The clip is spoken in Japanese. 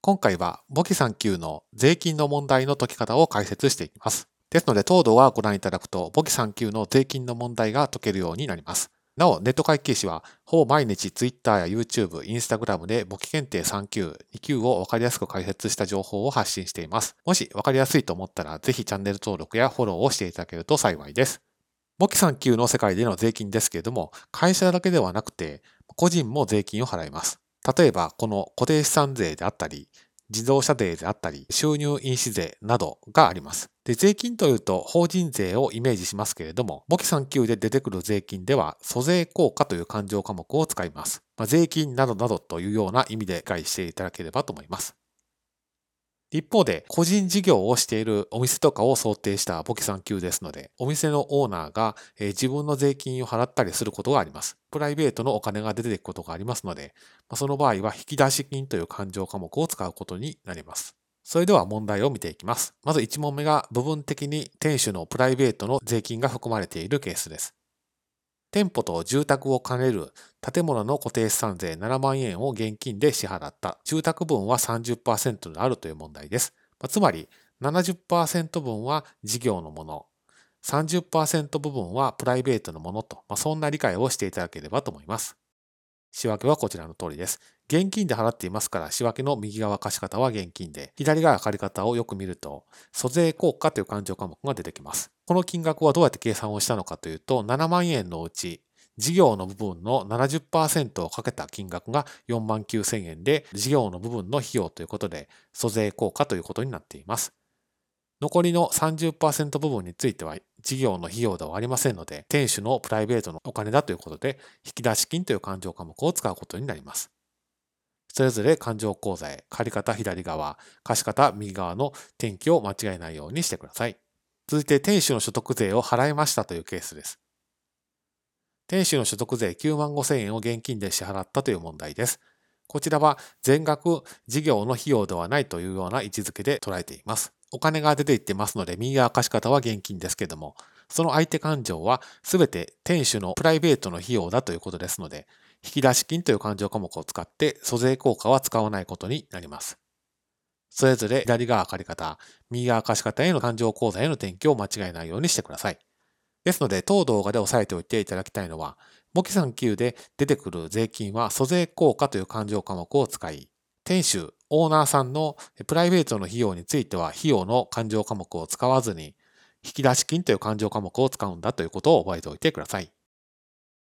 今回は簿記3級の税金の問題の解き方を解説していきます。ですので、当動はご覧いただくと、簿記3級の税金の問題が解けるようになります。なお、ネット会計士は、ほぼ毎日 Twitter や YouTube、Instagram で簿記検定3級、2級をわかりやすく解説した情報を発信しています。もしわかりやすいと思ったら、ぜひチャンネル登録やフォローをしていただけると幸いです。簿記3級の世界での税金ですけれども、会社だけではなくて、個人も税金を払います。例えば、この固定資産税であったり、自動車税であったり、収入印紙税などがあります。で、税金というと法人税をイメージしますけれども、簿記3級で出てくる税金では、租税効果という勘定科目を使います。まあ、税金などなどというような意味で理解していただければと思います。一方で、個人事業をしているお店とかを想定した簿記3級ですので、お店のオーナーが自分の税金を払ったりすることがあります。プライベートのお金が出ていくことがありますので、その場合は引き出し金という勘定科目を使うことになります。それでは問題を見ていきます。まず1問目が部分的に店主のプライベートの税金が含まれているケースです。店舗と住宅を兼ねる建物の固定資産税7万円を現金で支払った。住宅分は30%であるという問題です。つまり70%分は事業のもの、30%部分はプライベートのものと、まあ、そんな理解をしていただければと思います。仕分けはこちらの通りです。現金で払っていますから、仕分けの右側貸方は現金で、左側借方をよく見ると、租税効果という勘定科目が出てきます。この金額はどうやって計算をしたのかというと、7万円のうち、事業の部分の70%をかけた金額が4万9000円で、事業の部分の費用ということで、租税効果ということになっています。残りの30%部分については事業の費用ではありませんので、店主のプライベートのお金だということで、引き出し金という勘定科目を使うことになります。それぞれ勘定口座へ借方左側、貸方右側の転記を間違えないようにしてください。続いて店主の所得税を払いましたというケースです。店主の所得税9万5千円を現金で支払ったという問題です。こちらは全額事業の費用ではないというような位置づけで捉えています。お金が出ていってますので、右側貸し方は現金ですけども、その相手勘定は全て店主のプライベートの費用だということですので、引き出し金という勘定科目を使って租税効果は使わないことになります。それぞれ左側借方、右側貸方への勘定口座への転記を間違えないようにしてください。ですので、当動画で押さえておいていただきたいのは、簿記3級で出てくる税金は租税効果という勘定科目を使い、店主、オーナーさんのプライベートの費用については費用の勘定科目を使わずに、引き出し金という勘定科目を使うんだということを覚えておいてください。